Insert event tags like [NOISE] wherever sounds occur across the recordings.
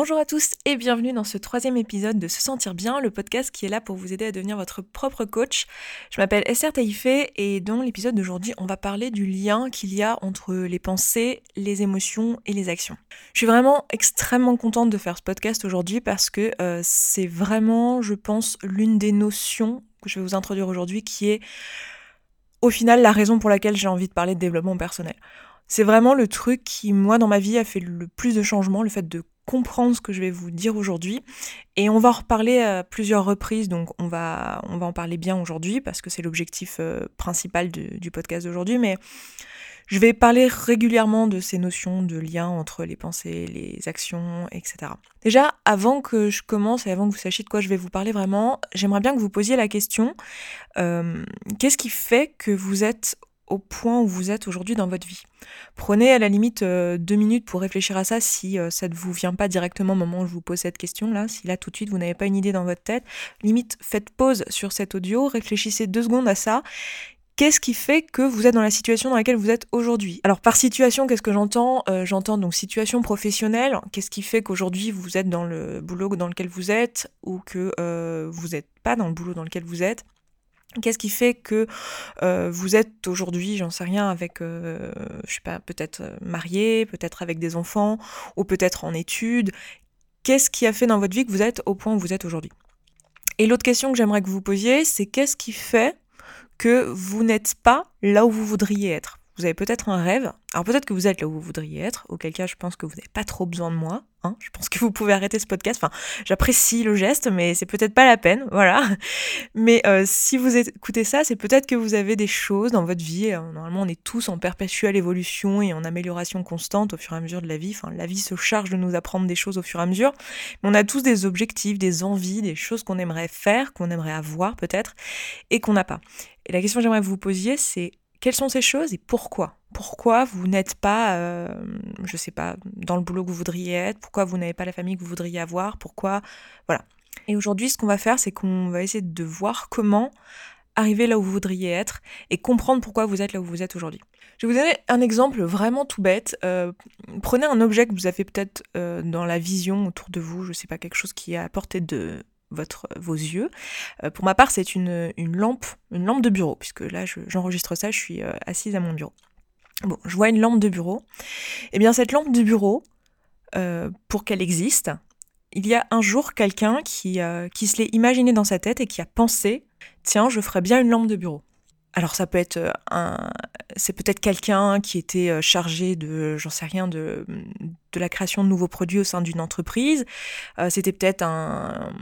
Bonjour à tous et bienvenue dans ce troisième épisode de Se Sentir Bien, le podcast qui est là pour vous aider à devenir votre propre coach. Je m'appelle Esther Taïfé et dans l'épisode d'aujourd'hui, on va parler du lien qu'il y a entre les pensées, les émotions et les actions. Je suis vraiment extrêmement contente de faire ce podcast aujourd'hui parce que euh, c'est vraiment, je pense, l'une des notions que je vais vous introduire aujourd'hui qui est au final la raison pour laquelle j'ai envie de parler de développement personnel. C'est vraiment le truc qui, moi, dans ma vie, a fait le plus de changements, le fait de comprendre ce que je vais vous dire aujourd'hui. Et on va en reparler à plusieurs reprises, donc on va, on va en parler bien aujourd'hui, parce que c'est l'objectif euh, principal du podcast d'aujourd'hui. Mais je vais parler régulièrement de ces notions de lien entre les pensées, les actions, etc. Déjà, avant que je commence et avant que vous sachiez de quoi je vais vous parler vraiment, j'aimerais bien que vous posiez la question, euh, qu'est-ce qui fait que vous êtes au point où vous êtes aujourd'hui dans votre vie. Prenez à la limite euh, deux minutes pour réfléchir à ça si euh, ça ne vous vient pas directement au moment où je vous pose cette question-là, si là tout de suite vous n'avez pas une idée dans votre tête. Limite, faites pause sur cet audio, réfléchissez deux secondes à ça. Qu'est-ce qui fait que vous êtes dans la situation dans laquelle vous êtes aujourd'hui? Alors par situation, qu'est-ce que j'entends? Euh, J'entends donc situation professionnelle. Qu'est-ce qui fait qu'aujourd'hui vous êtes dans le boulot dans lequel vous êtes ou que vous n'êtes pas dans le boulot dans lequel vous êtes? Qu'est-ce qui fait que euh, vous êtes aujourd'hui, j'en sais rien, avec, euh, je sais pas, peut-être euh, marié, peut-être avec des enfants, ou peut-être en études? Qu'est-ce qui a fait dans votre vie que vous êtes au point où vous êtes aujourd'hui? Et l'autre question que j'aimerais que vous posiez, c'est qu'est-ce qui fait que vous n'êtes pas là où vous voudriez être? Vous avez peut-être un rêve, alors peut-être que vous êtes là où vous voudriez être, auquel cas je pense que vous n'avez pas trop besoin de moi, Hein. je pense que vous pouvez arrêter ce podcast. Enfin, j'apprécie le geste, mais c'est peut-être pas la peine, [LAUGHS] voilà. Mais euh, si vous écoutez ça, c'est peut-être que vous avez des choses dans votre vie. Euh, normalement, on est tous en perpétuelle évolution et en amélioration constante au fur et à mesure de la vie. Enfin, la vie se charge de nous apprendre des choses au fur et à mesure. Mais on a tous des objectifs, des envies, des choses qu'on aimerait faire, qu'on aimerait avoir peut-être, et qu'on n'a pas. Et la question que j'aimerais que vous posiez, c'est quelles sont ces choses et pourquoi? Pourquoi vous n'êtes pas, euh, je sais pas, dans le boulot que vous voudriez être? Pourquoi vous n'avez pas la famille que vous voudriez avoir? Pourquoi? Voilà. Et aujourd'hui, ce qu'on va faire, c'est qu'on va essayer de voir comment arriver là où vous voudriez être et comprendre pourquoi vous êtes là où vous êtes aujourd'hui. Je vais vous donner un exemple vraiment tout bête. Euh, prenez un objet que vous avez peut-être euh, dans la vision autour de vous, je sais pas, quelque chose qui est à portée de votre, vos yeux. Euh, pour ma part, c'est une, une, lampe, une lampe de bureau, puisque là, j'enregistre ça, je suis euh, assise à mon bureau. Bon, je vois une lampe de bureau. Eh bien, cette lampe de bureau, euh, pour qu'elle existe, il y a un jour quelqu'un qui, qui se l'est imaginé dans sa tête et qui a pensé, tiens, je ferais bien une lampe de bureau. Alors ça peut être un, c'est peut-être quelqu'un qui était chargé de, j'en sais rien, de, de la création de nouveaux produits au sein d'une entreprise. C'était peut-être un,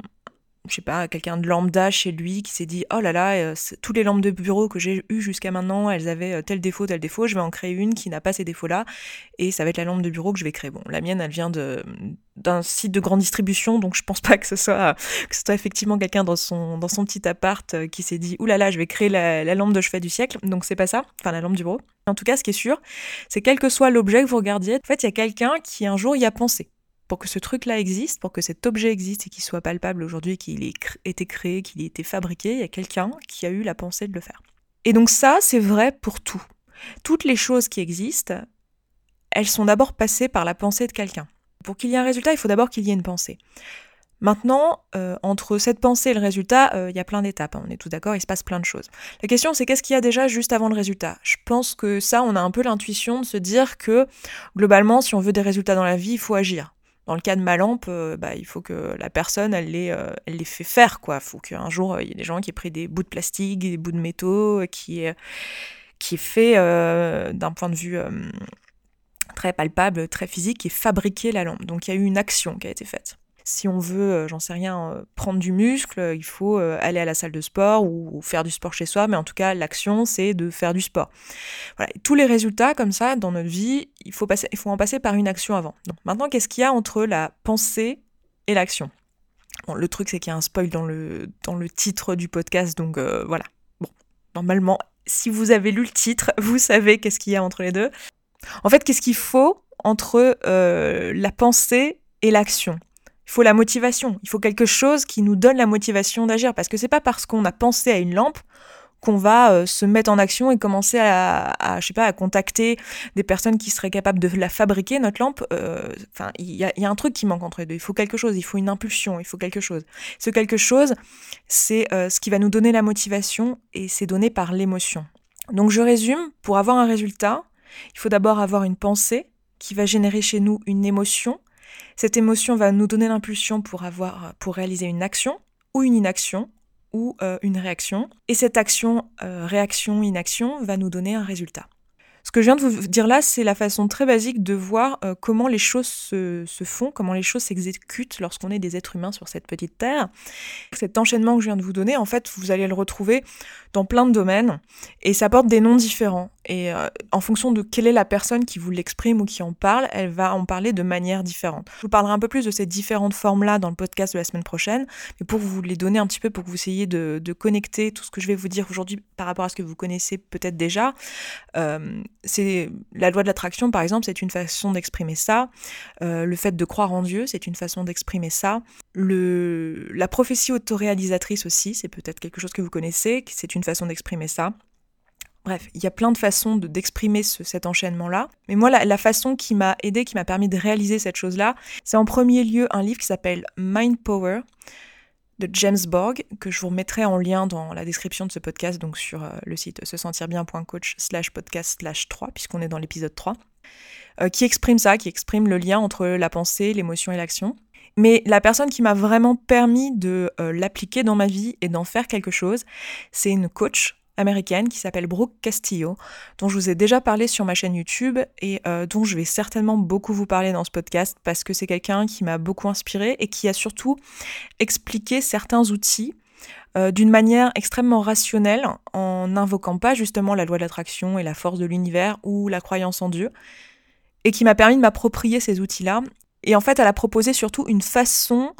je sais pas, quelqu'un de lambda chez lui qui s'est dit oh là là, euh, toutes les lampes de bureau que j'ai eues jusqu'à maintenant, elles avaient euh, tel défaut, tel défaut, je vais en créer une qui n'a pas ces défauts-là, et ça va être la lampe de bureau que je vais créer. Bon, la mienne, elle vient d'un site de grande distribution, donc je pense pas que ce soit que ce effectivement quelqu'un dans son petit appart euh, qui s'est dit ouh là là, je vais créer la, la lampe de chevet du siècle. Donc c'est pas ça, enfin la lampe du bureau. En tout cas, ce qui est sûr, c'est quel que soit l'objet que vous regardiez, en fait, il y a quelqu'un qui un jour y a pensé pour que ce truc-là existe, pour que cet objet existe et qu'il soit palpable aujourd'hui, qu'il ait été créé, qu'il ait été fabriqué, il y a quelqu'un qui a eu la pensée de le faire. Et donc ça, c'est vrai pour tout. Toutes les choses qui existent, elles sont d'abord passées par la pensée de quelqu'un. Pour qu'il y ait un résultat, il faut d'abord qu'il y ait une pensée. Maintenant, euh, entre cette pensée et le résultat, euh, il y a plein d'étapes, hein. on est tous d'accord, il se passe plein de choses. La question c'est qu'est-ce qu'il y a déjà juste avant le résultat? Je pense que ça, on a un peu l'intuition de se dire que globalement, si on veut des résultats dans la vie, il faut agir. Dans le cas de ma lampe, euh, bah, il faut que la personne, elle les, euh, les fait faire, quoi. Il faut qu'un jour, euh, il y ait des gens qui aient pris des bouts de plastique, des bouts de métaux, qui est, qui fait d'un point de vue très palpable, très physique, est fabriqué la lampe. Donc il y a eu une action qui a été faite si on veut, euh, j'en sais rien, euh, prendre du muscle, il faut euh, aller à la salle de sport ou faire du sport chez soi, mais en tout cas, l'action, c'est de faire du sport. Voilà. tous les résultats comme ça dans notre vie, il faut, en passer par une action avant. Maintenant, qu'est-ce qu'il y a entre la pensée et l'action? Le truc, c'est qu'il y a un spoil dans le, dans le titre du podcast, donc voilà. Bon, normalement, si vous avez lu le titre, [LAUGHS] vous savez qu'est-ce qu'il y a entre les deux. En fait, qu'est-ce qu'il faut entre la pensée et l'action? Il faut la motivation, il faut quelque chose qui nous donne la motivation d'agir. Parce que c'est pas parce qu'on a pensé à une lampe qu'on va euh, se mettre en action et commencer à, je sais pas, à contacter des personnes qui seraient capables de la fabriquer, notre lampe. Euh, enfin, il y a, un truc qui manque entre les deux. Il faut quelque chose, il faut une impulsion, il faut quelque chose. Ce quelque chose, c'est euh, ce qui va nous donner la motivation et c'est donné par l'émotion. Donc je résume, pour avoir un résultat, il faut d'abord avoir une pensée qui va générer chez nous une émotion. Cette émotion va nous donner l'impulsion pour avoir, pour réaliser une action ou une inaction ou euh, une réaction. Et cette action, euh, réaction, inaction va nous donner un résultat. Ce que je viens de vous dire là, c'est la façon très basique de voir euh, comment les choses se, font, comment les choses s'exécutent lorsqu'on est des êtres humains sur cette petite terre. Cet enchaînement que je viens de vous donner, en fait, vous allez le retrouver dans plein de domaines et ça porte des noms différents. Et euh, en fonction de quelle est la personne qui vous l'exprime ou qui en parle, elle va en parler de manière différente. Je vous parlerai un peu plus de ces différentes formes-là dans le podcast de la semaine prochaine, mais pour vous les donner un petit peu, pour que vous essayiez de, connecter tout ce que je vais vous dire aujourd'hui par rapport à ce que vous connaissez peut-être déjà. Euh, c'est la loi de l'attraction, par exemple, c'est une façon d'exprimer ça. Euh, le fait de croire en Dieu, c'est une façon d'exprimer ça. La prophétie autoréalisatrice aussi, c'est peut-être quelque chose que vous connaissez, c'est une façon d'exprimer ça. Bref, il y a plein de façons d'exprimer cet enchaînement-là. Mais moi, la, façon qui m'a aidé, qui m'a permis de réaliser cette chose-là, c'est en premier lieu un livre qui s'appelle Mind Power de James Borg, que je vous remettrai en lien dans la description de ce podcast, donc sur euh, le site se sentir bien.coach slash podcast slash 3, puisqu'on est dans l'épisode 3, euh, qui exprime ça, qui exprime le lien entre la pensée, l'émotion et l'action. Mais la personne qui m'a vraiment permis de euh, l'appliquer dans ma vie et d'en faire quelque chose, c'est une coach américaine qui s'appelle Brooke Castillo, dont je vous ai déjà parlé sur ma chaîne YouTube et euh, dont je vais certainement beaucoup vous parler dans ce podcast parce que c'est quelqu'un qui m'a beaucoup inspiré et qui a surtout expliqué certains outils euh, d'une manière extrêmement rationnelle en n'invoquant pas justement la loi de l'attraction et la force de l'univers ou la croyance en Dieu et qui m'a permis de m'approprier ces outils-là et en fait, elle a proposé surtout une façon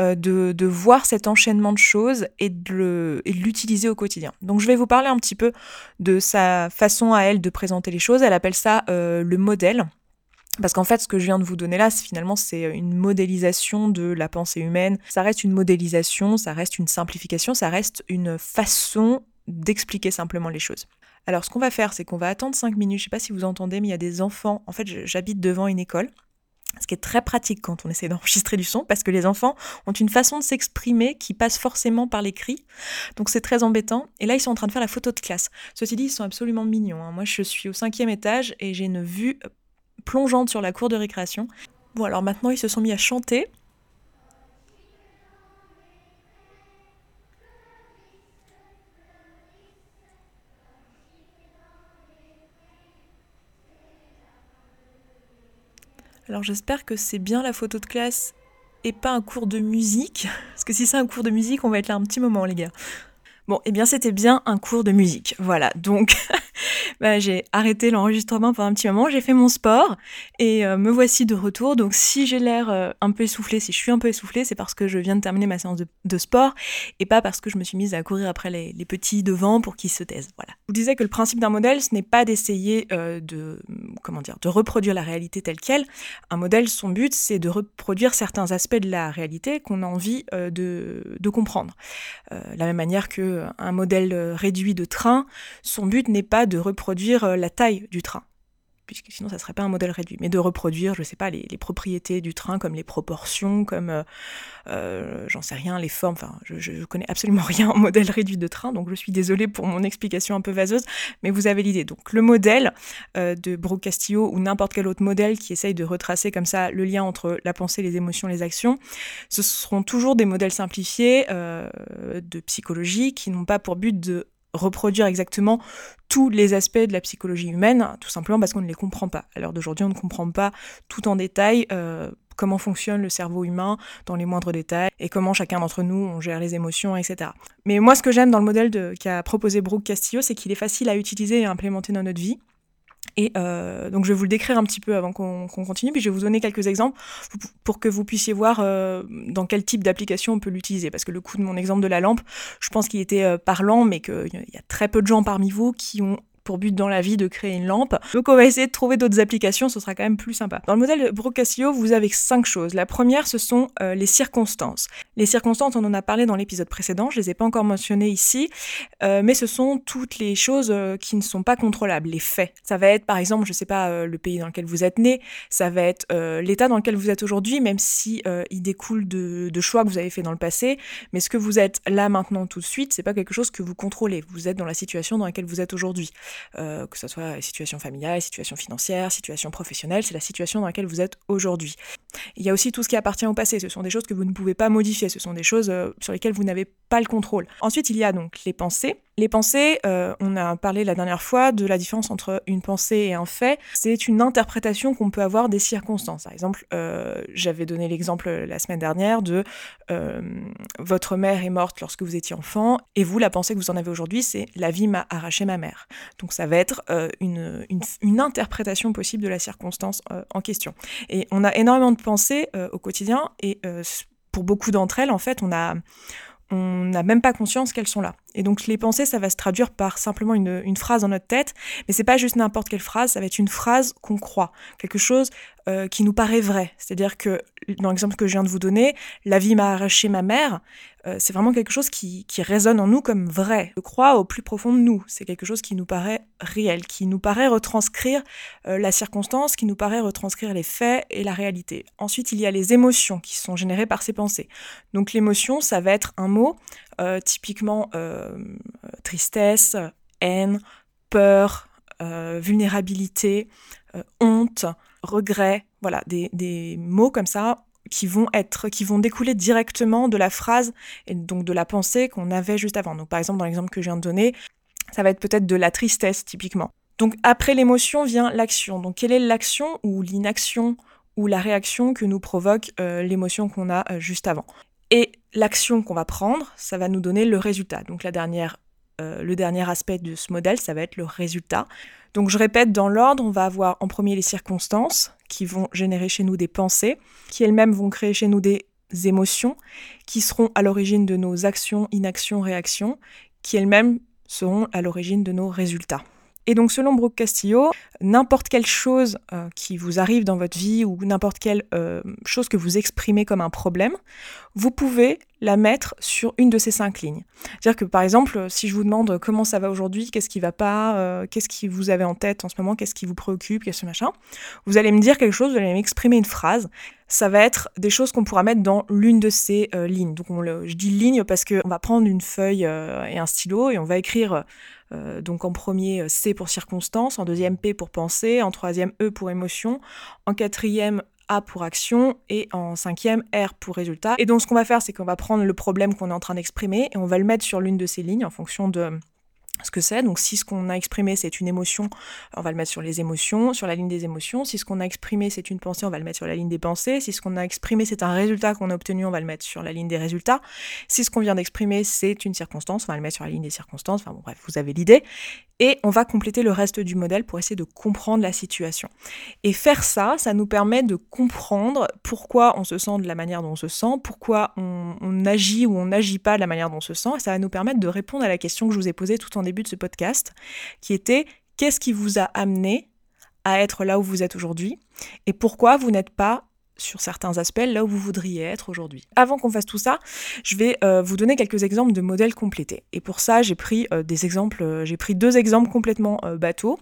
euh, de, voir cet enchaînement de choses et de l'utiliser au quotidien. Donc je vais vous parler un petit peu de sa façon à elle de présenter les choses. Elle appelle ça euh, le modèle. Parce qu'en fait, ce que je viens de vous donner là, finalement, c'est une modélisation de la pensée humaine. Ça reste une modélisation, ça reste une simplification, ça reste une façon d'expliquer simplement les choses. Alors, ce qu'on va faire, c'est qu'on va attendre 5 minutes. Je sais pas si vous entendez, mais il y a des enfants. En fait, j'habite devant une école ce qui est très pratique quand on essaie d'enregistrer du son, parce que les enfants ont une façon de s'exprimer qui passe forcément par l'écrit. Donc c'est très embêtant. Et là, ils sont en train de faire la photo de classe. Ceci dit, ils sont absolument mignons. Hein. Moi, je suis au cinquième étage et j'ai une vue plongeante sur la cour de récréation. Bon, alors maintenant, ils se sont mis à chanter. Alors j'espère que c'est bien la photo de classe et pas un cours de musique. [LAUGHS] Parce que si c'est un cours de musique, on va être là un petit moment les gars. Bon, eh bien c'était bien un cours de musique. Voilà, donc [LAUGHS] bah, j'ai arrêté l'enregistrement pendant un petit moment, j'ai fait mon sport et euh, me voici de retour. Donc si j'ai l'air euh, un peu essoufflé, si je suis un peu essoufflé, c'est parce que je viens de terminer ma séance de, sport et pas parce que je me suis mise à courir après les, petits devant pour qu'ils se taisent. Voilà. Je vous disais que le principe d'un modèle, ce n'est pas d'essayer euh, de comment dire, de reproduire la réalité telle qu'elle. Un modèle, son but, c'est de reproduire certains aspects de la réalité qu'on a envie de, de, comprendre. la même manière que un modèle euh, réduit de train, son but n'est pas de reproduire euh, la taille du train puisque sinon ça serait pas un modèle réduit, mais de reproduire, je sais pas, les, propriétés du train, comme les proportions, comme, euh, euh, j'en sais rien, les formes, enfin, je, je, connais absolument [LAUGHS] rien en modèle réduit de train, donc je suis désolée pour mon explication un peu vaseuse, mais vous avez l'idée. Donc le modèle euh, de Brooke Castillo ou n'importe quel autre modèle qui essaye de retracer comme ça le lien entre la pensée, les émotions, les actions, ce seront toujours des modèles simplifiés de psychologie qui n'ont pas pour but de reproduire exactement tous les aspects de la psychologie humaine, tout simplement parce qu'on ne les comprend pas. À l'heure d'aujourd'hui, on ne comprend pas tout en détail euh, comment fonctionne le cerveau humain dans les moindres détails et comment chacun d'entre nous gère les émotions, etc. Mais moi, ce que j'aime dans le modèle qu'a proposé Brooke Castillo, c'est qu'il est facile à utiliser et à implémenter dans notre vie. Et euh, donc je vais vous le décrire un petit peu avant qu'on continue, puis je vais vous donner quelques exemples pour que vous puissiez voir euh, dans quel type d'application on peut l'utiliser. Parce que le coup de mon exemple de la lampe, je pense qu'il était euh, parlant, mais qu'il y a très peu de gens parmi vous qui ont pour but dans la vie de créer une lampe. Donc on va essayer de trouver d'autres applications, ce sera quand même plus sympa. Dans le modèle de Brocassio, vous avez cinq choses. La première, ce sont euh, les circonstances. Les circonstances, on en a parlé dans l'épisode précédent, je les ai pas encore mentionnées ici, euh, mais ce sont toutes les choses euh, qui ne sont pas contrôlables, les faits. Ça va être par exemple, je sais pas, le pays dans lequel vous êtes né, ça va être l'état dans lequel vous êtes aujourd'hui, même si il découle de, de choix que vous avez fait dans le passé, mais ce que vous êtes là maintenant tout de suite, c'est pas quelque chose que vous contrôlez. Vous êtes dans la situation dans laquelle vous êtes aujourd'hui. Euh, que ce soit situation familiale, situation financière, situation professionnelle, c'est la situation dans laquelle vous êtes aujourd'hui. Il y a aussi tout ce qui appartient au passé, ce sont des choses que vous ne pouvez pas modifier, ce sont des choses euh, sur lesquelles vous n'avez pas le contrôle. Ensuite, il y a donc les pensées. Les pensées, euh, on a parlé la dernière fois de la différence entre une pensée et un fait. C'est une interprétation qu'on peut avoir des circonstances. Par exemple, j'avais donné l'exemple la semaine dernière de votre mère est morte lorsque vous étiez enfant, et vous, la pensée que vous en avez aujourd'hui, c'est la vie m'a arraché ma mère. Donc ça va être euh, une, une, interprétation possible de la circonstance euh, en question. Et on a énormément de pensées euh, au quotidien et pour beaucoup d'entre elles, en fait, on a on n'a même pas conscience qu'elles sont là. Et donc les pensées, ça va se traduire par simplement une, phrase dans notre tête, mais c'est pas juste n'importe quelle phrase, ça va être une phrase qu'on croit, quelque chose qui nous paraît vrai. C'est-à-dire que dans l'exemple que je viens de vous donner, la vie m'a arraché ma mère, euh, c'est vraiment quelque chose qui, résonne en nous comme vrai. Je crois au plus profond de nous. C'est quelque chose qui nous paraît réel, qui nous paraît retranscrire euh, la circonstance, qui nous paraît retranscrire les faits et la réalité. Ensuite, il y a les émotions qui sont générées par ces pensées. Donc l'émotion, ça va être un mot, euh, typiquement tristesse, haine, peur, vulnérabilité, honte, regret, voilà, des, des mots comme ça qui vont être, qui vont découler directement de la phrase et donc de la pensée qu'on avait juste avant. Donc par exemple dans l'exemple que je viens de donner, ça va être peut-être de la tristesse typiquement. Donc après l'émotion vient l'action. Donc quelle est l'action ou l'inaction ou la réaction que nous provoque euh, l'émotion qu'on a euh, juste avant? Et l'action qu'on va prendre, ça va nous donner le résultat. Donc la dernière, euh, le dernier aspect de ce modèle, ça va être le résultat. Donc je répète, dans l'ordre, on va avoir en premier les circonstances qui vont générer chez nous des pensées, qui elles-mêmes vont créer chez nous des émotions, qui seront à l'origine de nos actions, inactions, réactions, qui elles-mêmes seront à l'origine de nos résultats. Et donc selon Brooke Castillo, n'importe quelle chose euh, qui vous arrive dans votre vie ou n'importe quelle euh, chose que vous exprimez comme un problème, vous pouvez la mettre sur une de ces cinq lignes. C'est-à-dire que par exemple, si je vous demande comment ça va aujourd'hui, qu'est-ce qui va pas, euh, qu'est-ce qui vous avez en tête en ce moment, qu'est-ce qui vous préoccupe, qu'est-ce que machin, vous allez me dire quelque chose, vous allez m'exprimer une phrase. Ça va être des choses qu'on pourra mettre dans l'une de ces lignes. Donc je dis ligne parce qu'on va prendre une feuille et un stylo et on va écrire euh, donc en premier euh, C pour circonstance, en deuxième P pour pensée, en troisième E pour émotion, en quatrième A pour action et en cinquième R pour résultat. Et donc ce qu'on va faire, c'est qu'on va prendre le problème qu'on est en train d'exprimer et on va le mettre sur l'une de ces lignes en fonction de ce que c'est. Donc si ce qu'on a exprimé c'est une émotion, on va le mettre sur les émotions, sur la ligne des émotions. Si ce qu'on a exprimé c'est une pensée, on va le mettre sur la ligne des pensées. Si ce qu'on a exprimé c'est un résultat qu'on a obtenu, on va le mettre sur la ligne des résultats. Si ce qu'on vient d'exprimer c'est une circonstance, on va le mettre sur la ligne des circonstances. Enfin bon bref, vous avez l'idée et on va compléter le reste du modèle pour essayer de comprendre la situation. Et faire ça, ça nous permet de comprendre pourquoi on se sent de la manière dont on se sent, pourquoi on, agit ou on n'agit pas de la manière dont on se sent, et ça va nous permettre de répondre à la question que je vous ai posée tout en début de ce podcast, qui était qu'est-ce qui vous a amené à être là où vous êtes aujourd'hui, et pourquoi vous n'êtes pas sur certains aspects là où vous voudriez être aujourd'hui. Avant qu'on fasse tout ça, je vais euh, vous donner quelques exemples de modèles complétés. Et pour ça, j'ai pris euh, des exemples, euh, j'ai pris deux exemples complètement bateaux.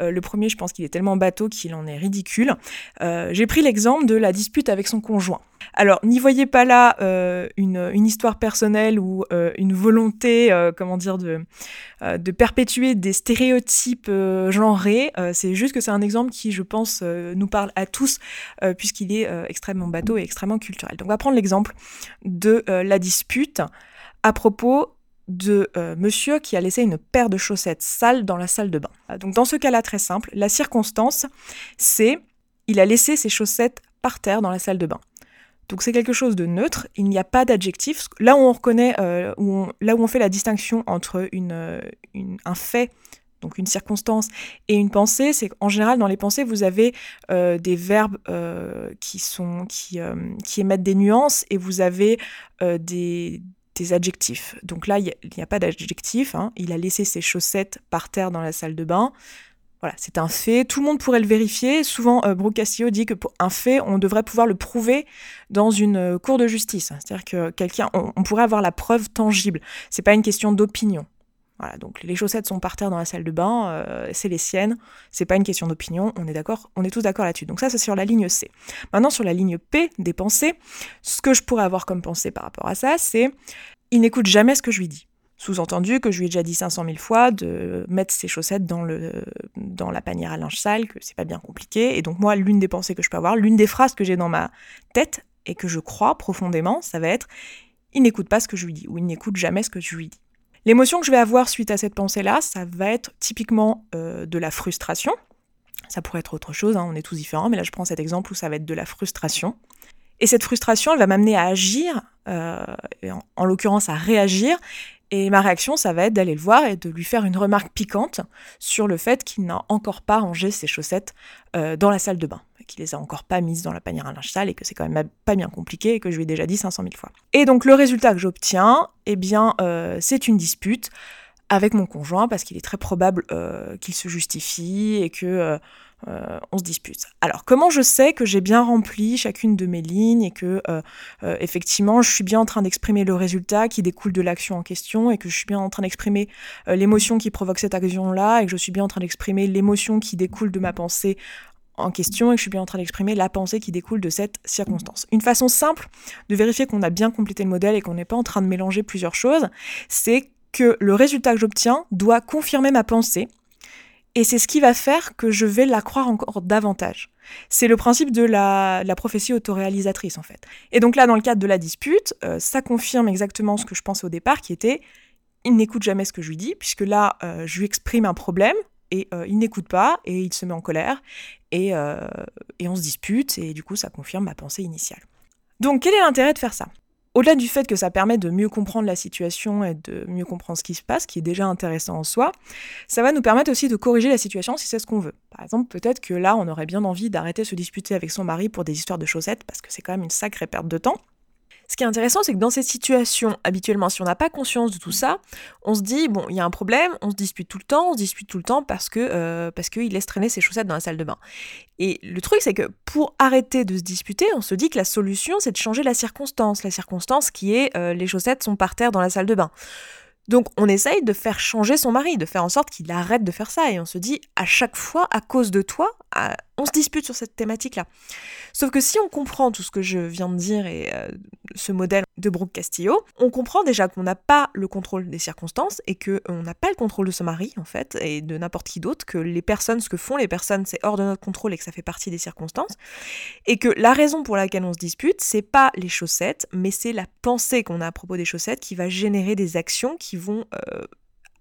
le premier, je pense qu'il est tellement bateau qu'il en est ridicule. j'ai pris l'exemple de la dispute avec son conjoint. Alors, n'y voyez pas là euh, une, histoire personnelle ou une volonté, comment dire, de, de perpétuer des stéréotypes genrés. c'est juste que c'est un exemple qui, je pense, nous parle à tous, puisqu'il est extrêmement bateau et extrêmement culturel. Donc, on va prendre l'exemple de la dispute à propos de monsieur qui a laissé une paire de chaussettes sales dans la salle de bain. Donc dans ce cas-là très simple, la circonstance, c'est il a laissé ses chaussettes par terre dans la salle de bain. Donc c'est quelque chose de neutre, il n'y a pas d'adjectif. Là où on reconnaît, euh, où là où on fait la distinction entre euh, une, un fait, donc une circonstance, et une pensée, c'est qu'en général dans les pensées vous avez euh, des verbes qui sont qui, qui émettent des nuances et vous avez des tes adjectifs. Donc là, il n'y a, pas d'adjectif. Hein. Il a laissé ses chaussettes par terre dans la salle de bain. Voilà, c'est un fait. Tout le monde pourrait le vérifier. Souvent, euh, Brooke Castillo dit que pour un fait, on devrait pouvoir le prouver dans une euh, cour de justice. C'est-à-dire que quelqu'un, on, pourrait avoir la preuve tangible. C'est pas une question d'opinion. Voilà, donc les chaussettes sont par terre dans la salle de bain, euh, c'est les siennes, c'est pas une question d'opinion, on est d'accord, on est tous d'accord là-dessus. Donc ça, c'est sur la ligne C. Maintenant, sur la ligne P des pensées, ce que je pourrais avoir comme pensée par rapport à ça, c'est il n'écoute jamais ce que je lui dis. Sous-entendu que je lui ai déjà dit 500 000 fois de mettre ses chaussettes dans, dans la panière à linge sale, que c'est pas bien compliqué. Et donc moi, l'une des pensées que je peux avoir, l'une des phrases que j'ai dans ma tête et que je crois profondément, ça va être il n'écoute pas ce que je lui dis ou il n'écoute jamais ce que je lui dis. L'émotion que je vais avoir suite à cette pensée-là, ça va être typiquement euh, de la frustration. Ça pourrait être autre chose, hein, on est tous différents, mais là je prends cet exemple où ça va être de la frustration. Et cette frustration, elle va m'amener à agir, euh, en l'occurrence à réagir, et ma réaction, ça va être d'aller le voir et de lui faire une remarque piquante sur le fait qu'il n'a encore pas rangé ses chaussettes euh, dans la salle de bain, qu'il les a encore pas mises dans la panière à linge sale et que c'est quand même pas bien compliqué et que je lui ai déjà dit 500 000 fois. Et donc le résultat que j'obtiens, eh bien, euh, c'est une dispute avec mon conjoint parce qu'il est très probable euh, qu'il se justifie et que euh, on se dispute. Alors, comment je sais que j'ai bien rempli chacune de mes lignes et que, euh, euh, effectivement, je suis bien en train d'exprimer le résultat qui découle de l'action en question et que je suis bien en train d'exprimer l'émotion qui provoque cette action-là et que je suis bien en train d'exprimer l'émotion qui découle de ma pensée en question et que je suis bien en train d'exprimer la pensée qui découle de cette circonstance. Une façon simple de vérifier qu'on a bien complété le modèle et qu'on n'est pas en train de mélanger plusieurs choses, c'est que le résultat que j'obtiens doit confirmer ma pensée et c'est ce qui va faire que je vais la croire encore davantage. C'est le principe de la, prophétie autoréalisatrice en fait. Et donc là, dans le cadre de la dispute, euh, ça confirme exactement ce que je pensais au départ, qui était il n'écoute jamais ce que je lui dis, puisque là, euh, je lui exprime un problème et euh, il n'écoute pas et il se met en colère et, et on se dispute et du coup, ça confirme ma pensée initiale. Donc, quel est l'intérêt de faire ça? Au-delà du fait que ça permet de mieux comprendre la situation et de mieux comprendre ce qui se passe, qui est déjà intéressant en soi, ça va nous permettre aussi de corriger la situation si c'est ce qu'on veut. Par exemple, peut-être que là, on aurait bien envie d'arrêter de se disputer avec son mari pour des histoires de chaussettes, parce que c'est quand même une sacrée perte de temps. Ce qui est intéressant, c'est que dans cette situation, habituellement, si on n'a pas conscience de tout ça, on se dit, bon, il y a un problème, on se dispute tout le temps, on se dispute tout le temps parce que euh, qu'il laisse traîner ses chaussettes dans la salle de bain. Et le truc, c'est que pour arrêter de se disputer, on se dit que la solution, c'est de changer la circonstance. La circonstance qui est euh, les chaussettes sont par terre dans la salle de bain. Donc on essaye de faire changer son mari, de faire en sorte qu'il arrête de faire ça. Et on se dit, à chaque fois, à cause de toi, on se dispute sur cette thématique-là. Sauf que si on comprend tout ce que je viens de dire et euh, ce modèle de Brooke Castillo, on comprend déjà qu'on n'a pas le contrôle des circonstances et qu'on n'a pas le contrôle de son mari, en fait, et de n'importe qui d'autre, que les personnes, ce que font les personnes, c'est hors de notre contrôle et que ça fait partie des circonstances. Et que la raison pour laquelle on se dispute, c'est pas les chaussettes, mais c'est la pensée qu'on a à propos des chaussettes qui va générer des actions qui vont euh,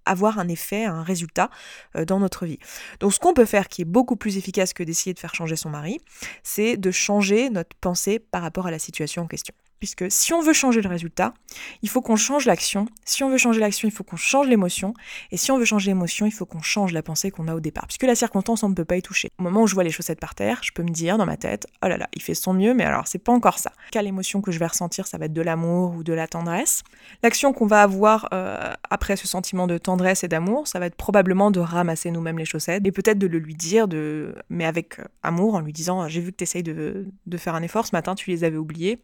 avoir un effet, un résultat euh, dans notre vie. Donc ce qu'on peut faire qui est beaucoup plus efficace que d'essayer de faire changer son mari, c'est de changer notre pensée par rapport à la situation en question. Puisque si on veut changer le résultat, il faut qu'on change l'action. Si on veut changer l'action, il faut qu'on change l'émotion. Et si on veut changer l'émotion, il faut qu'on change la pensée qu'on a au départ. Puisque la circonstance, on ne peut pas y toucher. Au moment où je vois les chaussettes par terre, je peux me dire dans ma tête, oh là là, il fait son mieux, mais alors c'est pas encore ça. Quelle émotion que je vais ressentir, ça va être de l'amour ou de la tendresse. L'action qu'on va avoir euh, après ce sentiment de tendresse et d'amour, ça va être probablement de ramasser nous-mêmes les chaussettes et peut-être de le lui dire, de... mais avec euh, amour, en lui disant, j'ai vu que tu essayes de, de faire un effort ce matin, tu les avais oubliés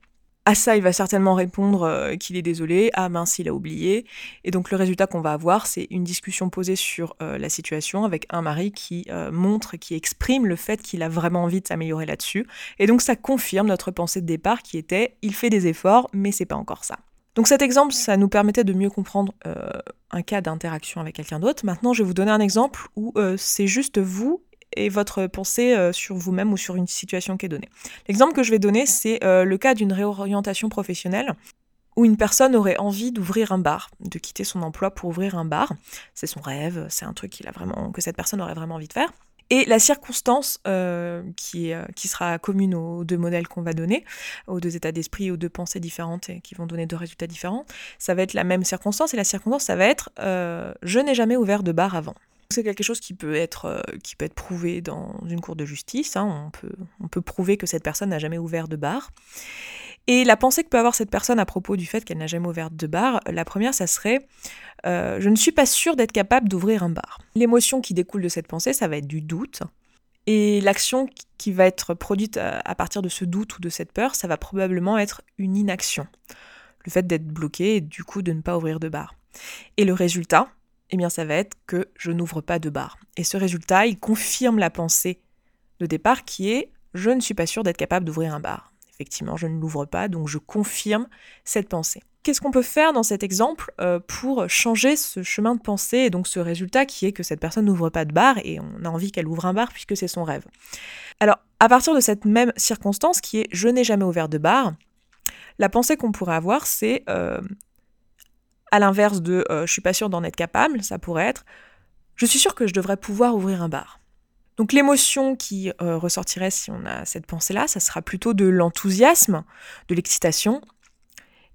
à ça, il va certainement répondre euh, qu'il est désolé, ah mince, il a oublié. Et donc le résultat qu'on va avoir, c'est une discussion posée sur euh, la situation avec un mari qui euh, montre, qui exprime le fait qu'il a vraiment envie de s'améliorer là-dessus. Et donc ça confirme notre pensée de départ qui était, il fait des efforts, mais c'est pas encore ça. Donc cet exemple, ça nous permettait de mieux comprendre un cas d'interaction avec quelqu'un d'autre. Maintenant, je vais vous donner un exemple où c'est juste vous et votre pensée euh, sur vous-même ou sur une situation qui est donnée. L'exemple que je vais donner, c'est euh, le cas d'une réorientation professionnelle où une personne aurait envie d'ouvrir un bar, de quitter son emploi pour ouvrir un bar. C'est son rêve, c'est un truc qu'il a vraiment, que cette personne aurait vraiment envie de faire. Et la circonstance euh, qui, qui, sera commune aux deux modèles qu'on va donner, aux deux états d'esprit, aux deux pensées différentes et qui vont donner deux résultats différents, ça va être la même circonstance. Et la circonstance, ça va être je n'ai jamais ouvert de bar avant. C'est quelque chose qui peut être, euh, qui peut être prouvé dans une cour de justice. Hein. On, peut, on peut prouver que cette personne n'a jamais ouvert de bar. Et la pensée que peut avoir cette personne à propos du fait qu'elle n'a jamais ouvert de bar, la première, ça serait euh, je ne suis pas sûre d'être capable d'ouvrir un bar. L'émotion qui découle de cette pensée, ça va être du doute. Et l'action qui va être produite à partir de ce doute ou de cette peur, ça va probablement être une inaction. Le fait d'être bloqué et du coup de ne pas ouvrir de bar. Et le résultat, eh bien ça va être que je n'ouvre pas de bar. Et ce résultat, il confirme la pensée de départ qui est je ne suis pas sûre d'être capable d'ouvrir un bar. Effectivement, je ne l'ouvre pas, donc je confirme cette pensée. Qu'est-ce qu'on peut faire dans cet exemple euh, pour changer ce chemin de pensée et donc ce résultat qui est que cette personne n'ouvre pas de bar et on a envie qu'elle ouvre un bar puisque c'est son rêve? Alors, à partir de cette même circonstance qui est je n'ai jamais ouvert de bar, la pensée qu'on pourrait avoir c'est euh, à l'inverse de euh, je suis pas sûre d'en être capable, ça pourrait être je suis sûre que je devrais pouvoir ouvrir un bar. Donc l'émotion qui ressortirait si on a cette pensée-là, ça sera plutôt de l'enthousiasme, de l'excitation,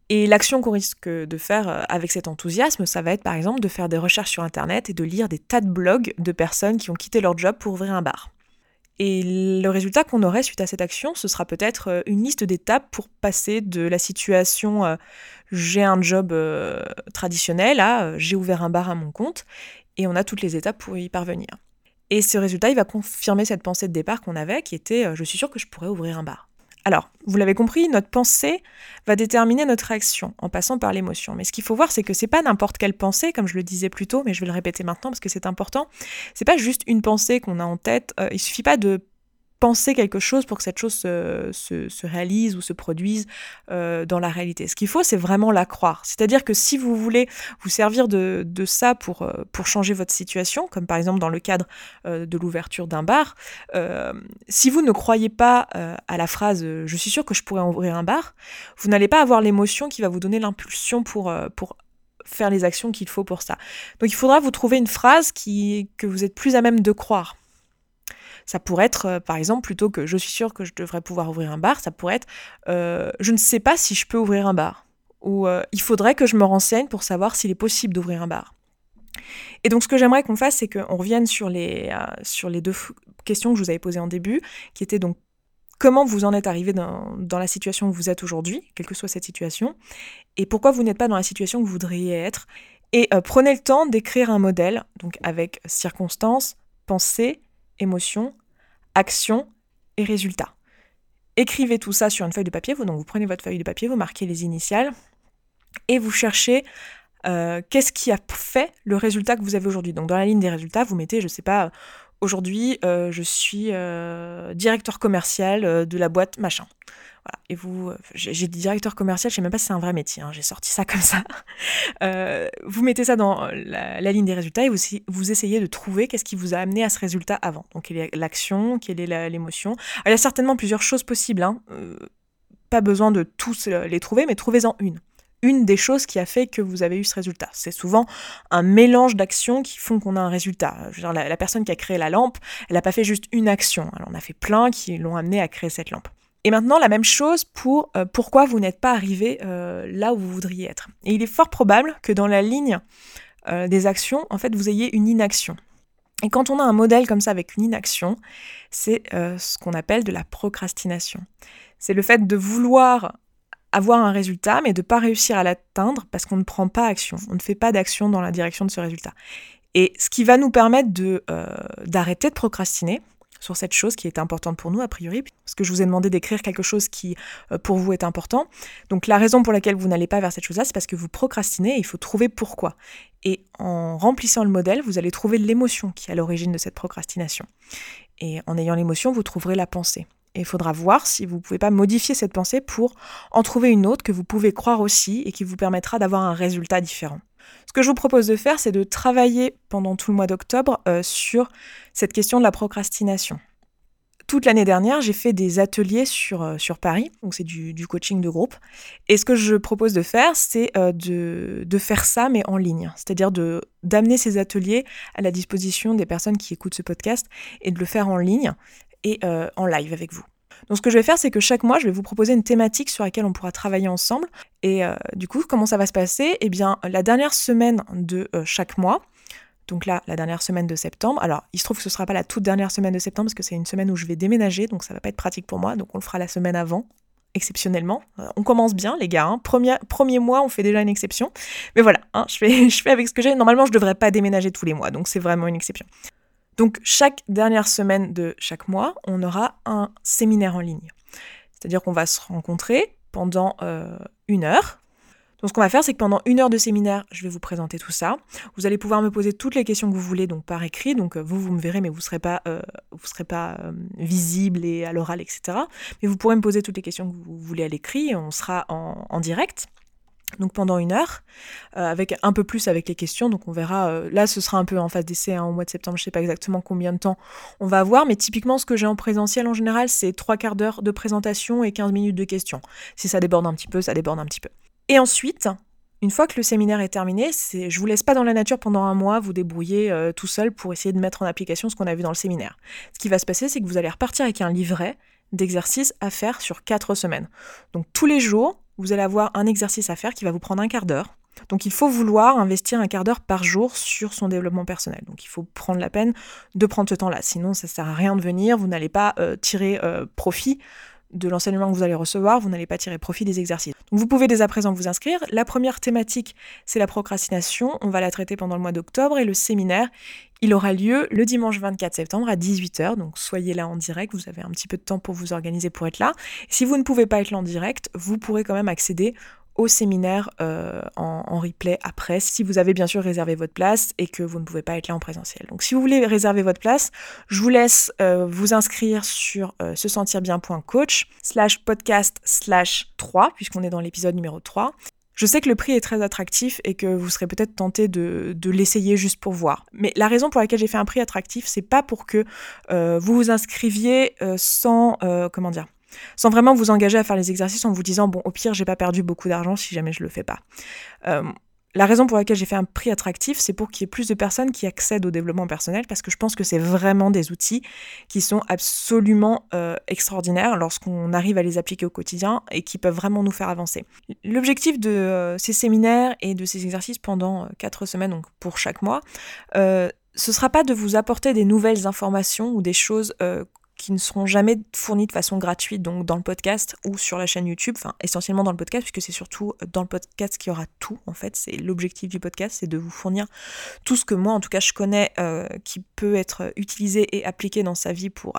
et l'action qu'on risque de faire euh, avec cet enthousiasme, ça va être par exemple de faire des recherches sur Internet et de lire des tas de blogs de personnes qui ont quitté leur job pour ouvrir un bar. Et le résultat qu'on aurait suite à cette action, ce sera peut-être euh, une liste d'étapes pour passer de la situation euh, j'ai un job traditionnel à j'ai ouvert un bar à mon compte, et on a toutes les étapes pour y parvenir. Et ce résultat, il va confirmer cette pensée de départ qu'on avait, qui était je suis sûr que je pourrais ouvrir un bar. Alors, vous l'avez compris, notre pensée va déterminer notre action en passant par l'émotion. Mais ce qu'il faut voir, c'est que c'est pas n'importe quelle pensée, comme je le disais plus tôt, mais je vais le répéter maintenant parce que c'est important. C'est pas juste une pensée qu'on a en tête. Euh, il suffit pas de penser quelque chose pour que cette chose se, réalise ou se produise euh, dans la réalité. Ce qu'il faut, c'est vraiment la croire. C'est-à-dire que si vous voulez vous servir de, ça pour, euh, pour changer votre situation, comme par exemple dans le cadre euh, de l'ouverture d'un bar, si vous ne croyez pas à la phrase ⁇ je suis sûr que je pourrais ouvrir un bar ⁇ vous n'allez pas avoir l'émotion qui va vous donner l'impulsion pour, pour faire les actions qu'il faut pour ça. Donc il faudra vous trouver une phrase qui, que vous êtes plus à même de croire. Ça pourrait être, euh, par exemple, plutôt que je suis sûre que je devrais pouvoir ouvrir un bar, ça pourrait être euh, je ne sais pas si je peux ouvrir un bar. Ou euh, il faudrait que je me renseigne pour savoir s'il est possible d'ouvrir un bar. Et donc ce que j'aimerais qu'on fasse, c'est qu'on revienne sur les, sur les deux questions que je vous avais posées en début, qui étaient donc comment vous en êtes arrivé dans, dans, la situation où vous êtes aujourd'hui, quelle que soit cette situation, et pourquoi vous n'êtes pas dans la situation que vous voudriez être. Et prenez le temps d'écrire un modèle, donc avec circonstances, pensées, émotion, action et résultat. Écrivez tout ça sur une feuille de papier. Vous, donc vous prenez votre feuille de papier, vous marquez les initiales et vous cherchez euh, qu'est-ce qui a fait le résultat que vous avez aujourd'hui. Donc dans la ligne des résultats, vous mettez, je ne sais pas, aujourd'hui euh, je suis euh, directeur commercial de la boîte machin. Et vous, euh, j'ai dit directeur commercial, je sais même pas si c'est un vrai métier, hein, j'ai sorti ça comme ça. [LAUGHS] Euh, vous mettez ça dans la, ligne des résultats et vous, essayez de trouver qu'est-ce qui vous a amené à ce résultat avant. Donc, quelle est l'action, quelle est l'émotion. Il y a certainement plusieurs choses possibles, hein. euh, pas besoin de tous les trouver, mais trouvez-en une une des choses qui a fait que vous avez eu ce résultat. C'est souvent un mélange d'actions qui font qu'on a un résultat. la, personne qui a créé la lampe, elle n'a pas fait juste une action. Elle en a fait plein qui l'ont amené à créer cette lampe. Et maintenant, la même chose pour euh, pourquoi vous n'êtes pas arrivé euh, là où vous voudriez être. Et il est fort probable que dans la ligne euh, des actions, en fait, vous ayez une inaction. Et quand on a un modèle comme ça avec une inaction, c'est ce qu'on appelle de la procrastination. C'est le fait de vouloir avoir un résultat, mais de ne pas réussir à l'atteindre parce qu'on ne prend pas action, on ne fait pas d'action dans la direction de ce résultat. Et ce qui va nous permettre d'arrêter de procrastiner, sur cette chose qui est importante pour nous, a priori, parce que je vous ai demandé d'écrire quelque chose qui, euh, pour vous, est important. Donc la raison pour laquelle vous n'allez pas vers cette chose-là, c'est parce que vous procrastinez et il faut trouver pourquoi. Et en remplissant le modèle, vous allez trouver l'émotion qui est à l'origine de cette procrastination. Et en ayant l'émotion, vous trouverez la pensée. Et il faudra voir si vous ne pouvez pas modifier cette pensée pour en trouver une autre que vous pouvez croire aussi et qui vous permettra d'avoir un résultat différent. Ce que je vous propose de faire, c'est de travailler pendant tout le mois d'octobre euh, sur cette question de la procrastination. Toute l'année dernière, j'ai fait des ateliers sur, euh, Paris, donc c'est du, coaching de groupe. Et ce que je propose de faire, c'est euh, de, de, faire ça, mais en ligne. C'est-à-dire d'amener ces ateliers à la disposition des personnes qui écoutent ce podcast et de le faire en ligne et en live avec vous. Donc ce que je vais faire, c'est que chaque mois, je vais vous proposer une thématique sur laquelle on pourra travailler ensemble. Et euh, du coup, comment ça va se passer? Eh bien, la dernière semaine de euh, chaque mois, Donc là, la dernière semaine de septembre. Alors, il se trouve que ce ne sera pas la toute dernière semaine de septembre parce que c'est une semaine où je vais déménager, donc ça va pas être pratique pour moi. Donc on le fera la semaine avant, exceptionnellement. Euh, on commence bien, les gars. Hein. Premier, premier mois, on fait déjà une exception. Mais voilà, hein, je, fais, [LAUGHS] je fais avec ce que j'ai. Normalement, je ne devrais pas déménager tous les mois, donc c'est vraiment une exception. Donc chaque dernière semaine de chaque mois, on aura un séminaire en ligne. C'est-à-dire qu'on va se rencontrer pendant euh, une heure donc ce qu'on va faire, c'est que pendant une heure de séminaire, je vais vous présenter tout ça. Vous allez pouvoir me poser toutes les questions que vous voulez, donc par écrit. Donc euh, vous, vous me verrez, mais vous ne serez pas, euh, visible et à l'oral, etc. Mais vous pourrez me poser toutes les questions que vous voulez à l'écrit. On sera en, direct. Donc pendant une heure, avec un peu plus avec les questions. Donc on verra. là, ce sera un peu en phase d'essai hein, au mois de septembre. Je ne sais pas exactement combien de temps on va avoir, mais typiquement ce que j'ai en présentiel en général, c'est trois quarts d'heure de présentation et 15 minutes de questions. Si ça déborde un petit peu, ça déborde un petit peu. Et ensuite, une fois que le séminaire est terminé, c'est, je vous laisse pas dans la nature pendant un mois vous débrouiller euh, tout seul pour essayer de mettre en application ce qu'on a vu dans le séminaire. Ce qui va se passer, c'est que vous allez repartir avec un livret d'exercices à faire sur quatre semaines. Donc tous les jours, vous allez avoir un exercice à faire qui va vous prendre un quart d'heure. Donc il faut vouloir investir un quart d'heure par jour sur son développement personnel. Donc il faut prendre la peine de prendre ce temps-là. Sinon, ça sert à rien de venir, vous n'allez pas euh, tirer euh, profit de l'enseignement que vous allez recevoir, vous n'allez pas tirer profit des exercices. Donc vous pouvez dès à présent vous inscrire. La première thématique, c'est la procrastination. On va la traiter pendant le mois d'octobre et le séminaire, il aura lieu le dimanche 24 septembre à 18h. Donc soyez là en direct, vous avez un petit peu de temps pour vous organiser pour être là. Si vous ne pouvez pas être là en direct, vous pourrez quand même accéder au séminaire euh, en, replay après, si vous avez bien sûr réservé votre place et que vous ne pouvez pas être là en présentiel. Donc si vous voulez réserver votre place, je vous laisse euh, vous inscrire sur euh, se sentir bien.coach slash podcast slash 3, puisqu'on est dans l'épisode numéro 3. Je sais que le prix est très attractif et que vous serez peut-être tenté de, l'essayer juste pour voir. Mais la raison pour laquelle j'ai fait un prix attractif, c'est pas pour que vous vous inscriviez sans, comment dire, sans vraiment vous engager à faire les exercices en vous disant bon au pire j'ai pas perdu beaucoup d'argent si jamais je le fais pas. Euh, la raison pour laquelle j'ai fait un prix attractif, c'est pour qu'il y ait plus de personnes qui accèdent au développement personnel, parce que je pense que c'est vraiment des outils qui sont absolument euh, extraordinaires lorsqu'on arrive à les appliquer au quotidien et qui peuvent vraiment nous faire avancer. L'objectif de euh, ces séminaires et de ces exercices pendant quatre semaines, donc pour chaque mois, ce ne sera pas de vous apporter des nouvelles informations ou des choses qui ne seront jamais fournis de façon gratuite, donc dans le podcast ou sur la chaîne YouTube, enfin essentiellement dans le podcast, puisque c'est surtout dans le podcast qu'il y aura tout, en fait, c'est l'objectif du podcast, c'est de vous fournir tout ce que moi, en tout cas, je connais, euh, qui peut être utilisé et appliqué dans sa vie pour,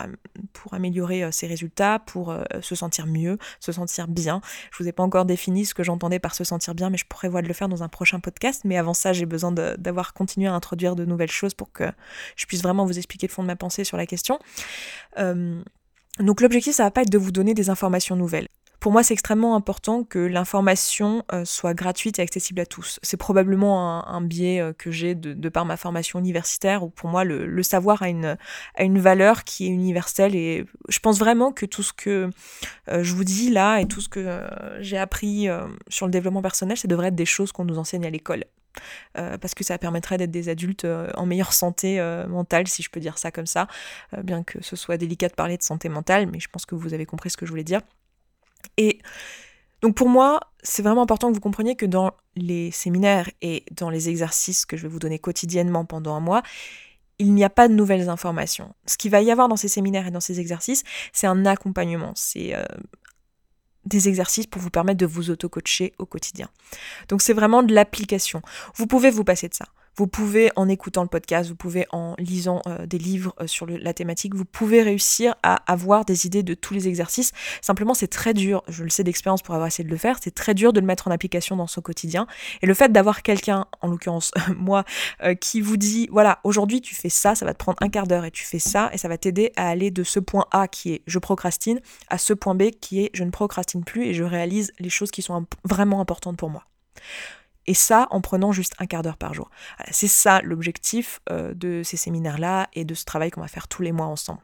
pour améliorer euh, ses résultats, pour euh, se sentir mieux, se sentir bien. Je vous ai pas encore défini ce que j'entendais par se sentir bien, mais je prévois de le faire dans un prochain podcast, mais avant ça, j'ai besoin d'avoir continué à introduire de nouvelles choses pour que je puisse vraiment vous expliquer le fond de ma pensée sur la question. Euh, donc l'objectif, ça va pas être de vous donner des informations nouvelles. Pour moi, c'est extrêmement important que l'information euh, soit gratuite et accessible à tous. C'est probablement un, biais euh, que j'ai de, par ma formation universitaire, où pour moi, le, savoir a une valeur qui est universelle. Et je pense vraiment que tout ce que je vous dis là et tout ce que j'ai appris sur le développement personnel, ça devrait être des choses qu'on nous enseigne à l'école. Euh, parce que ça permettrait d'être des adultes euh, en meilleure santé euh, mentale, si je peux dire ça comme ça, bien que ce soit délicat de parler de santé mentale, mais je pense que vous avez compris ce que je voulais dire. Et donc pour moi, c'est vraiment important que vous compreniez que dans les séminaires et dans les exercices que je vais vous donner quotidiennement pendant un mois, il n'y a pas de nouvelles informations. Ce qu'il va y avoir dans ces séminaires et dans ces exercices, c'est un accompagnement, c'est des exercices pour vous permettre de vous auto-coacher au quotidien. Donc c'est vraiment de l'application. Vous pouvez vous passer de ça. Vous pouvez, en écoutant le podcast, vous pouvez, en lisant euh, des livres euh, sur la thématique, vous pouvez réussir à avoir des idées de tous les exercices. Simplement, c'est très dur, je le sais d'expérience pour avoir essayé de le faire, c'est très dur de le mettre en application dans son quotidien. Et le fait d'avoir quelqu'un, en l'occurrence [LAUGHS] moi, euh, qui vous dit, voilà, aujourd'hui tu fais ça, ça va te prendre un quart d'heure et tu fais ça, et ça va t'aider à aller de ce point A qui est je procrastine, à ce point B qui est je ne procrastine plus et je réalise les choses qui sont vraiment importantes pour moi. Et ça en prenant juste un quart d'heure par jour. C'est ça l'objectif euh, de ces séminaires-là et de ce travail qu'on va faire tous les mois ensemble.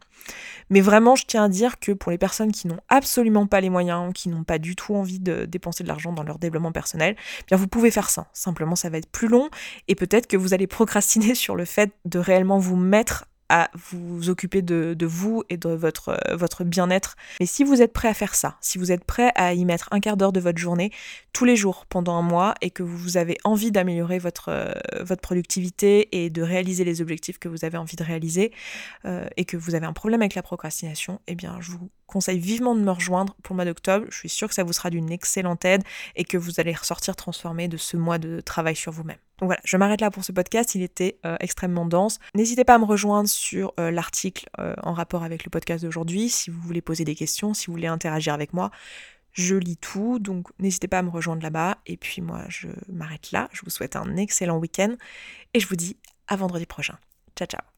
Mais vraiment, je tiens à dire que pour les personnes qui n'ont absolument pas les moyens, qui n'ont pas du tout envie de dépenser de l'argent dans leur développement personnel, eh bien vous pouvez faire ça. Simplement, ça va être plus long et peut-être que vous allez [LAUGHS] procrastiner sur le fait de réellement vous mettre à vous occuper de, vous et de votre, votre bien-être. Mais si vous êtes prêt à faire ça, si vous êtes prêt à y mettre un quart d'heure de votre journée tous les jours pendant un mois et que vous avez envie d'améliorer votre, votre productivité et de réaliser les objectifs que vous avez envie de réaliser euh, et que vous avez un problème avec la procrastination, eh bien je vous conseille vivement de me rejoindre pour le mois d'octobre. Je suis sûre que ça vous sera d'une excellente aide et que vous allez ressortir transformé de ce mois de travail sur vous-même. Donc voilà, je m'arrête là pour ce podcast, il était euh, extrêmement dense. N'hésitez pas à me rejoindre sur euh, l'article euh, en rapport avec le podcast d'aujourd'hui si vous voulez poser des questions, si vous voulez interagir avec moi. Je lis tout, donc n'hésitez pas à me rejoindre là-bas. Et puis moi, je m'arrête là. Je vous souhaite un excellent week-end et je vous dis à vendredi prochain. Ciao ciao